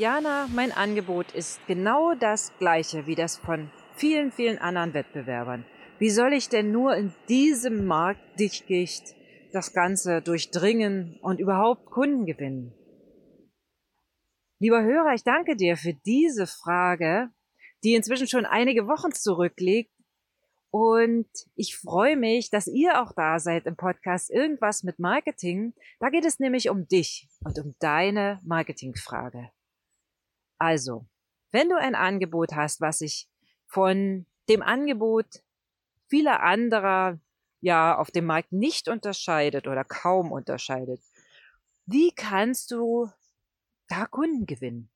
Jana, mein Angebot ist genau das gleiche wie das von vielen, vielen anderen Wettbewerbern. Wie soll ich denn nur in diesem Marktdichtgicht das Ganze durchdringen und überhaupt Kunden gewinnen? Lieber Hörer, ich danke dir für diese Frage, die inzwischen schon einige Wochen zurückliegt. Und ich freue mich, dass ihr auch da seid im Podcast Irgendwas mit Marketing. Da geht es nämlich um dich und um deine Marketingfrage. Also, wenn du ein Angebot hast, was sich von dem Angebot vieler anderer ja auf dem Markt nicht unterscheidet oder kaum unterscheidet, wie kannst du da Kunden gewinnen?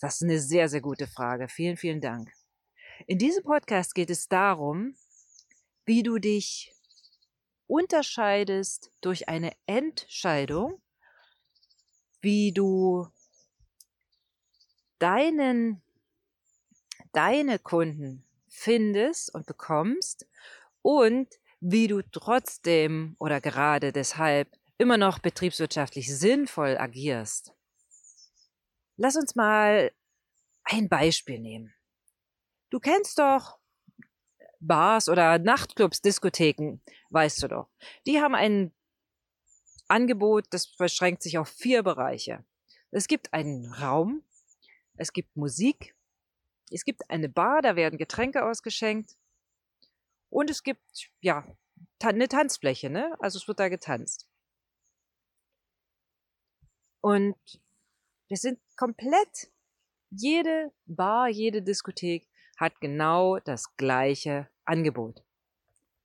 Das ist eine sehr, sehr gute Frage. Vielen, vielen Dank. In diesem Podcast geht es darum, wie du dich unterscheidest durch eine Entscheidung, wie du deinen, deine Kunden findest und bekommst und wie du trotzdem oder gerade deshalb immer noch betriebswirtschaftlich sinnvoll agierst. Lass uns mal ein Beispiel nehmen. Du kennst doch Bars oder Nachtclubs, Diskotheken, weißt du doch. Die haben ein Angebot, das beschränkt sich auf vier Bereiche. Es gibt einen Raum, es gibt Musik, es gibt eine Bar, da werden Getränke ausgeschenkt und es gibt, ja, eine Tanzfläche, ne? Also es wird da getanzt. Und wir sind komplett, jede Bar, jede Diskothek hat genau das gleiche Angebot.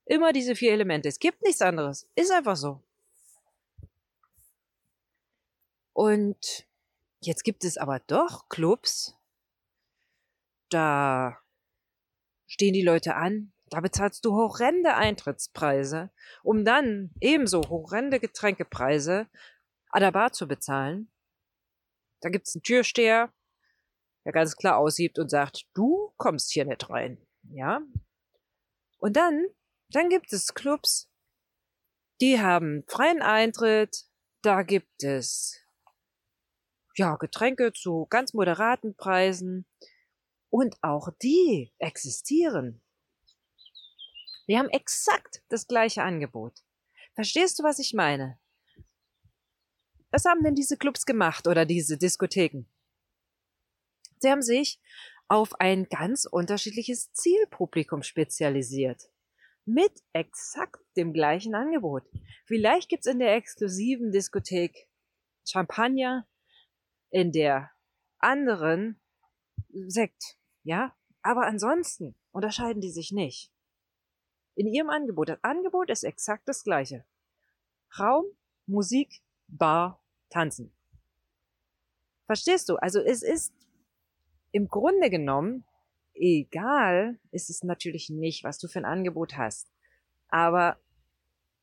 Immer diese vier Elemente. Es gibt nichts anderes. Ist einfach so. Und jetzt gibt es aber doch Clubs, da stehen die Leute an, da bezahlst du horrende Eintrittspreise, um dann ebenso horrende Getränkepreise an der Bar zu bezahlen. Da gibt's einen Türsteher, der ganz klar aussieht und sagt, du kommst hier nicht rein. Ja? Und dann, dann gibt es Clubs, die haben freien Eintritt, da gibt es ja, Getränke zu ganz moderaten Preisen und auch die existieren. Die haben exakt das gleiche Angebot. Verstehst du, was ich meine? Was haben denn diese Clubs gemacht oder diese Diskotheken? Sie haben sich auf ein ganz unterschiedliches Zielpublikum spezialisiert. Mit exakt dem gleichen Angebot. Vielleicht gibt's in der exklusiven Diskothek Champagner, in der anderen Sekt, ja? Aber ansonsten unterscheiden die sich nicht. In ihrem Angebot. Das Angebot ist exakt das gleiche. Raum, Musik, Bar, Tanzen. Verstehst du? Also es ist im Grunde genommen egal, ist es natürlich nicht, was du für ein Angebot hast. Aber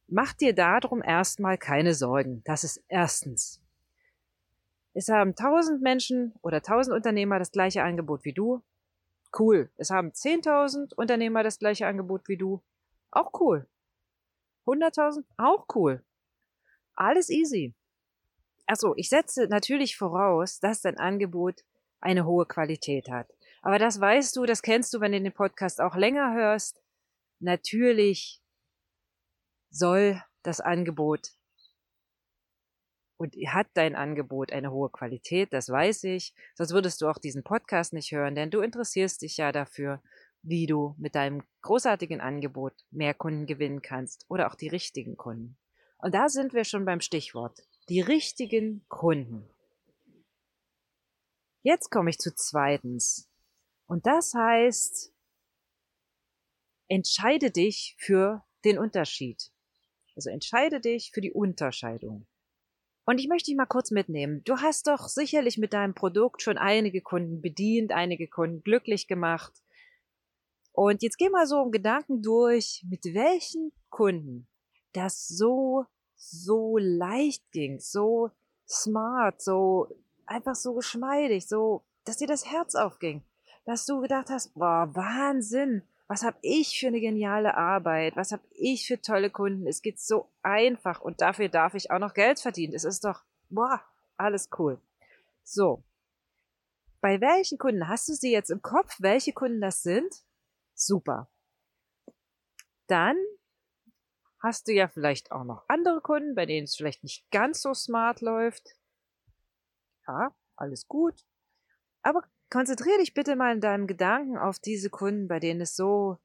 mach dir darum erstmal keine Sorgen. Das ist erstens. Es haben tausend Menschen oder tausend Unternehmer das gleiche Angebot wie du. Cool. Es haben zehntausend Unternehmer das gleiche Angebot wie du. Auch cool. Hunderttausend? Auch cool. Alles easy. Achso, ich setze natürlich voraus, dass dein Angebot eine hohe Qualität hat. Aber das weißt du, das kennst du, wenn du den Podcast auch länger hörst. Natürlich soll das Angebot und hat dein Angebot eine hohe Qualität, das weiß ich. Sonst würdest du auch diesen Podcast nicht hören, denn du interessierst dich ja dafür, wie du mit deinem großartigen Angebot mehr Kunden gewinnen kannst oder auch die richtigen Kunden. Und da sind wir schon beim Stichwort. Die richtigen Kunden. Jetzt komme ich zu zweitens. Und das heißt, entscheide dich für den Unterschied. Also entscheide dich für die Unterscheidung. Und ich möchte dich mal kurz mitnehmen. Du hast doch sicherlich mit deinem Produkt schon einige Kunden bedient, einige Kunden glücklich gemacht. Und jetzt geh mal so im Gedanken durch, mit welchen Kunden das so so leicht ging, so smart, so einfach so geschmeidig, so, dass dir das Herz aufging, dass du gedacht hast, boah, Wahnsinn, was habe ich für eine geniale Arbeit, was habe ich für tolle Kunden, es geht so einfach und dafür darf ich auch noch Geld verdienen. Es ist doch, boah, alles cool. So, bei welchen Kunden hast du sie jetzt im Kopf, welche Kunden das sind? Super. Dann hast du ja vielleicht auch noch andere Kunden, bei denen es vielleicht nicht ganz so smart läuft. Ja, alles gut. Aber konzentriere dich bitte mal in deinem Gedanken auf diese Kunden, bei denen es so,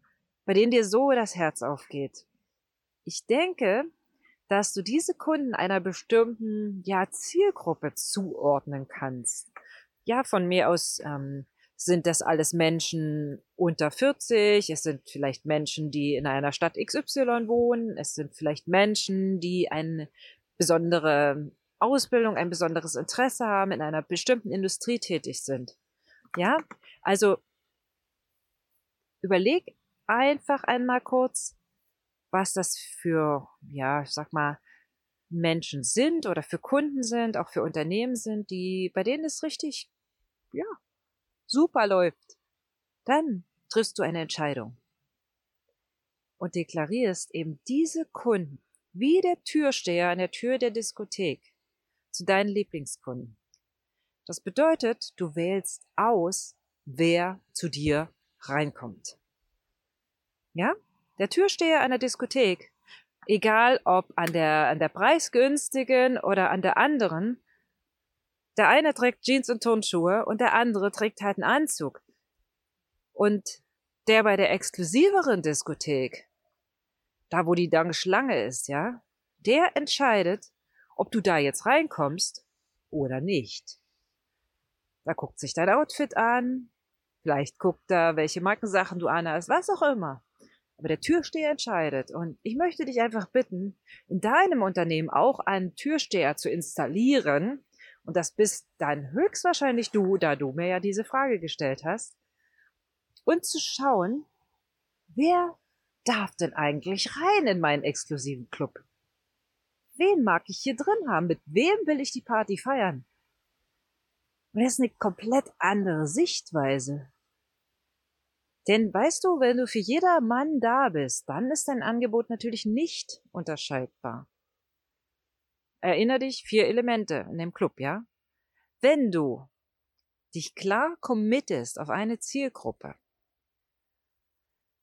bei denen dir so das Herz aufgeht. Ich denke, dass du diese Kunden einer bestimmten ja, Zielgruppe zuordnen kannst. Ja, von mir aus ähm, sind das alles Menschen unter 40, es sind vielleicht Menschen, die in einer Stadt XY wohnen, es sind vielleicht Menschen, die eine besondere Ausbildung, ein besonderes Interesse haben, in einer bestimmten Industrie tätig sind. Ja, also überleg einfach einmal kurz, was das für, ja, ich sag mal, Menschen sind oder für Kunden sind, auch für Unternehmen sind, die, bei denen es richtig, ja, super läuft. Dann triffst du eine Entscheidung und deklarierst eben diese Kunden wie der Türsteher an der Tür der Diskothek zu deinen Lieblingskunden. Das bedeutet, du wählst aus, wer zu dir reinkommt. Ja? Der Türsteher einer Diskothek, egal ob an der, an der preisgünstigen oder an der anderen, der eine trägt Jeans und Turnschuhe und der andere trägt halt einen Anzug. Und der bei der exklusiveren Diskothek, da wo die lange Schlange ist, ja, der entscheidet, ob du da jetzt reinkommst oder nicht. Da guckt sich dein Outfit an, vielleicht guckt er, welche Markensachen du anhast, was auch immer. Aber der Türsteher entscheidet. Und ich möchte dich einfach bitten, in deinem Unternehmen auch einen Türsteher zu installieren. Und das bist dann höchstwahrscheinlich du, da du mir ja diese Frage gestellt hast. Und zu schauen, wer darf denn eigentlich rein in meinen exklusiven Club? Wen mag ich hier drin haben? Mit wem will ich die Party feiern? Und das ist eine komplett andere Sichtweise. Denn weißt du, wenn du für jeder Mann da bist, dann ist dein Angebot natürlich nicht unterscheidbar. Erinner dich, vier Elemente in dem Club, ja? Wenn du dich klar committest auf eine Zielgruppe,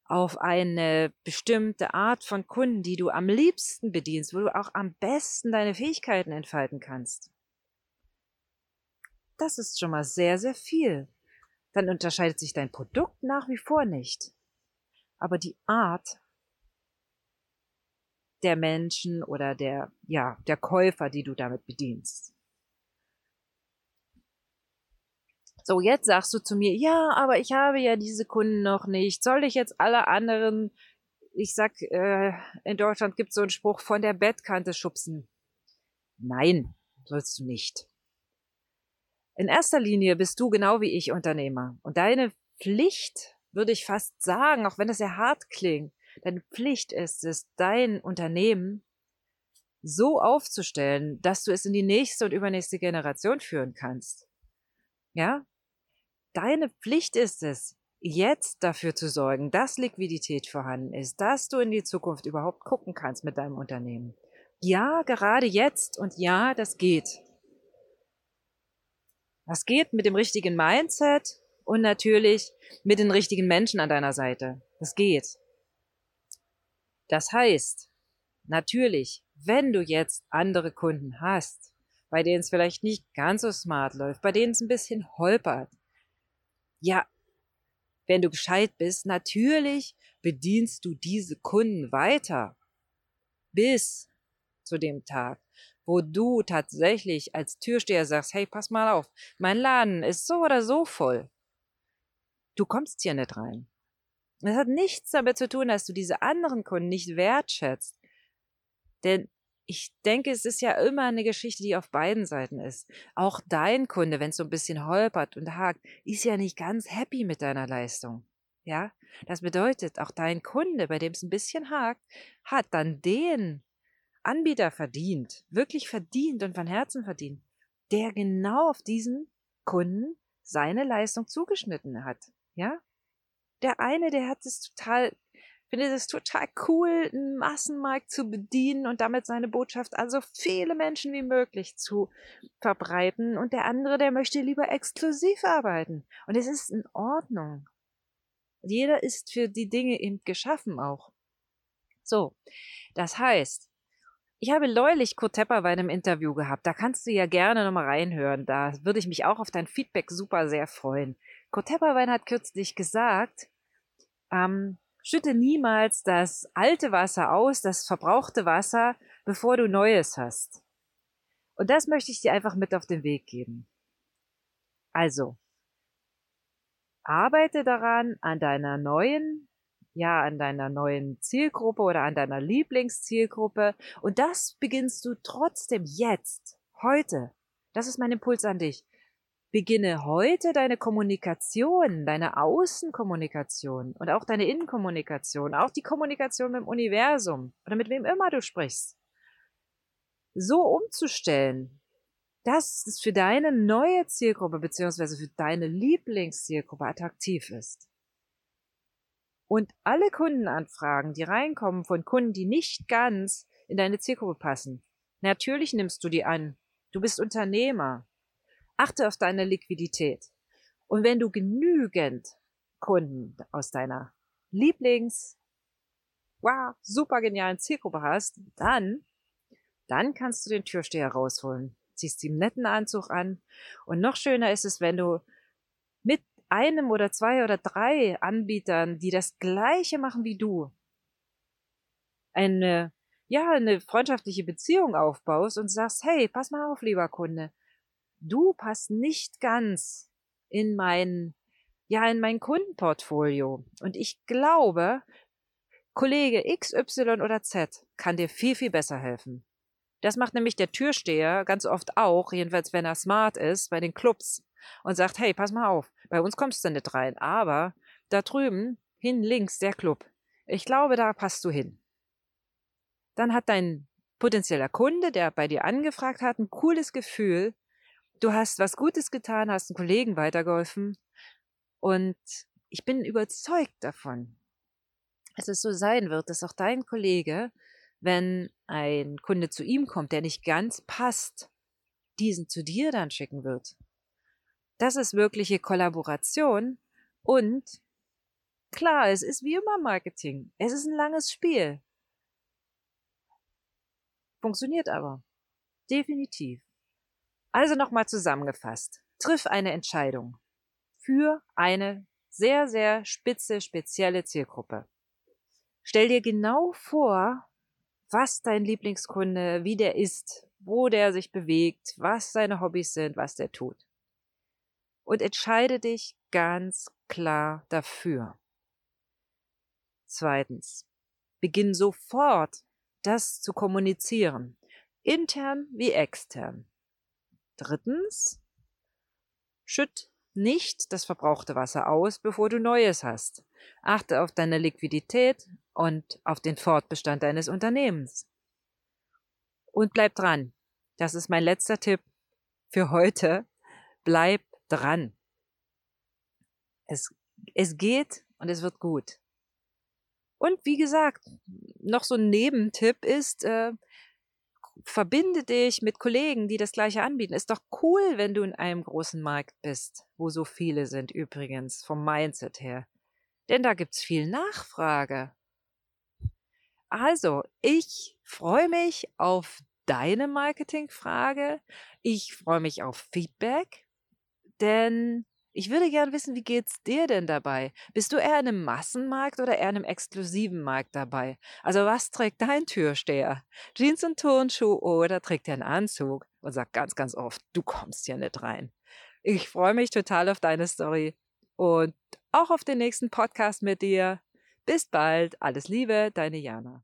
auf eine bestimmte Art von Kunden, die du am liebsten bedienst, wo du auch am besten deine Fähigkeiten entfalten kannst. Das ist schon mal sehr, sehr viel. Dann unterscheidet sich dein Produkt nach wie vor nicht. Aber die Art der Menschen oder der, ja, der Käufer, die du damit bedienst. So, jetzt sagst du zu mir, ja, aber ich habe ja diese Kunden noch nicht. Soll ich jetzt alle anderen, ich sag, äh, in Deutschland gibt es so einen Spruch, von der Bettkante schubsen? Nein, sollst du nicht. In erster Linie bist du genau wie ich Unternehmer. Und deine Pflicht, würde ich fast sagen, auch wenn das sehr hart klingt, deine Pflicht ist es, dein Unternehmen so aufzustellen, dass du es in die nächste und übernächste Generation führen kannst. Ja? Deine Pflicht ist es, jetzt dafür zu sorgen, dass Liquidität vorhanden ist, dass du in die Zukunft überhaupt gucken kannst mit deinem Unternehmen. Ja, gerade jetzt und ja, das geht. Das geht mit dem richtigen Mindset und natürlich mit den richtigen Menschen an deiner Seite. Das geht. Das heißt, natürlich, wenn du jetzt andere Kunden hast, bei denen es vielleicht nicht ganz so smart läuft, bei denen es ein bisschen holpert. Ja, wenn du gescheit bist, natürlich bedienst du diese Kunden weiter bis zu dem Tag, wo du tatsächlich als Türsteher sagst, hey, pass mal auf, mein Laden ist so oder so voll. Du kommst hier nicht rein. Das hat nichts damit zu tun, dass du diese anderen Kunden nicht wertschätzt. Denn ich denke, es ist ja immer eine Geschichte, die auf beiden Seiten ist. Auch dein Kunde, wenn es so ein bisschen holpert und hakt, ist ja nicht ganz happy mit deiner Leistung. Ja, das bedeutet, auch dein Kunde, bei dem es ein bisschen hakt, hat dann den Anbieter verdient, wirklich verdient und von Herzen verdient, der genau auf diesen Kunden seine Leistung zugeschnitten hat. Ja, der eine, der hat es total finde es total cool, einen Massenmarkt zu bedienen und damit seine Botschaft an so viele Menschen wie möglich zu verbreiten. Und der andere, der möchte lieber exklusiv arbeiten. Und es ist in Ordnung. Jeder ist für die Dinge eben geschaffen auch. So, das heißt, ich habe neulich Kurt Tepper bei einem Interview gehabt. Da kannst du ja gerne nochmal reinhören. Da würde ich mich auch auf dein Feedback super sehr freuen. Kurt Tepperwein hat kürzlich gesagt, ähm, schütte niemals das alte Wasser aus, das verbrauchte Wasser, bevor du Neues hast. Und das möchte ich dir einfach mit auf den Weg geben. Also, arbeite daran an deiner neuen ja, an deiner neuen Zielgruppe oder an deiner Lieblingszielgruppe. Und das beginnst du trotzdem jetzt, heute. Das ist mein Impuls an dich. Beginne heute deine Kommunikation, deine Außenkommunikation und auch deine Innenkommunikation, auch die Kommunikation mit dem Universum oder mit wem immer du sprichst, so umzustellen, dass es für deine neue Zielgruppe beziehungsweise für deine Lieblingszielgruppe attraktiv ist. Und alle Kundenanfragen, die reinkommen von Kunden, die nicht ganz in deine Zielgruppe passen, natürlich nimmst du die an. Du bist Unternehmer. Achte auf deine Liquidität. Und wenn du genügend Kunden aus deiner Lieblings, wow, super genialen Zielgruppe hast, dann, dann kannst du den Türsteher rausholen. Ziehst ihm netten Anzug an. Und noch schöner ist es, wenn du einem oder zwei oder drei Anbietern, die das gleiche machen wie du, eine, ja, eine freundschaftliche Beziehung aufbaust und sagst, hey, pass mal auf, lieber Kunde, du passt nicht ganz in mein, ja, in mein Kundenportfolio. Und ich glaube, Kollege X, Y oder Z kann dir viel, viel besser helfen. Das macht nämlich der Türsteher ganz oft auch, jedenfalls wenn er smart ist, bei den Clubs und sagt, hey, pass mal auf, bei uns kommst du nicht rein, aber da drüben, hin links, der Club. Ich glaube, da passt du hin. Dann hat dein potenzieller Kunde, der bei dir angefragt hat, ein cooles Gefühl. Du hast was Gutes getan, hast einen Kollegen weitergeholfen. Und ich bin überzeugt davon, dass es so sein wird, dass auch dein Kollege, wenn ein Kunde zu ihm kommt, der nicht ganz passt, diesen zu dir dann schicken wird. Das ist wirkliche Kollaboration und klar, es ist wie immer Marketing. Es ist ein langes Spiel. Funktioniert aber. Definitiv. Also nochmal zusammengefasst. Triff eine Entscheidung für eine sehr, sehr spitze, spezielle Zielgruppe. Stell dir genau vor, was dein Lieblingskunde, wie der ist, wo der sich bewegt, was seine Hobbys sind, was der tut und entscheide dich ganz klar dafür. Zweitens, beginn sofort, das zu kommunizieren, intern wie extern. Drittens, schütt nicht das verbrauchte Wasser aus, bevor du Neues hast. Achte auf deine Liquidität und auf den Fortbestand deines Unternehmens. Und bleib dran. Das ist mein letzter Tipp für heute. Bleib dran. Es, es geht und es wird gut. Und wie gesagt, noch so ein Nebentipp ist, äh, verbinde dich mit Kollegen, die das gleiche anbieten. Ist doch cool, wenn du in einem großen Markt bist, wo so viele sind übrigens, vom Mindset her. Denn da gibt's viel Nachfrage. Also, ich freue mich auf deine Marketingfrage. Ich freue mich auf Feedback. Denn ich würde gern wissen, wie geht's dir denn dabei? Bist du eher in einem Massenmarkt oder eher in einem exklusiven Markt dabei? Also was trägt dein Türsteher? Jeans und Turnschuh oder trägt er einen Anzug und sagt ganz, ganz oft, du kommst hier nicht rein. Ich freue mich total auf deine Story und auch auf den nächsten Podcast mit dir. Bis bald, alles Liebe, deine Jana.